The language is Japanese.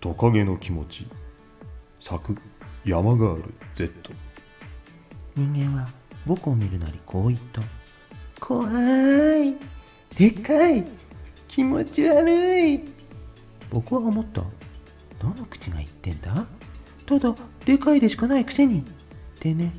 トカゲの気持ち。作山ガール Z 人間は僕を見るなりこう言った。怖い。でかい。気持ち悪い。僕は思った。どの口が言ってんだ。ただでかいでしかないくせに。ってね。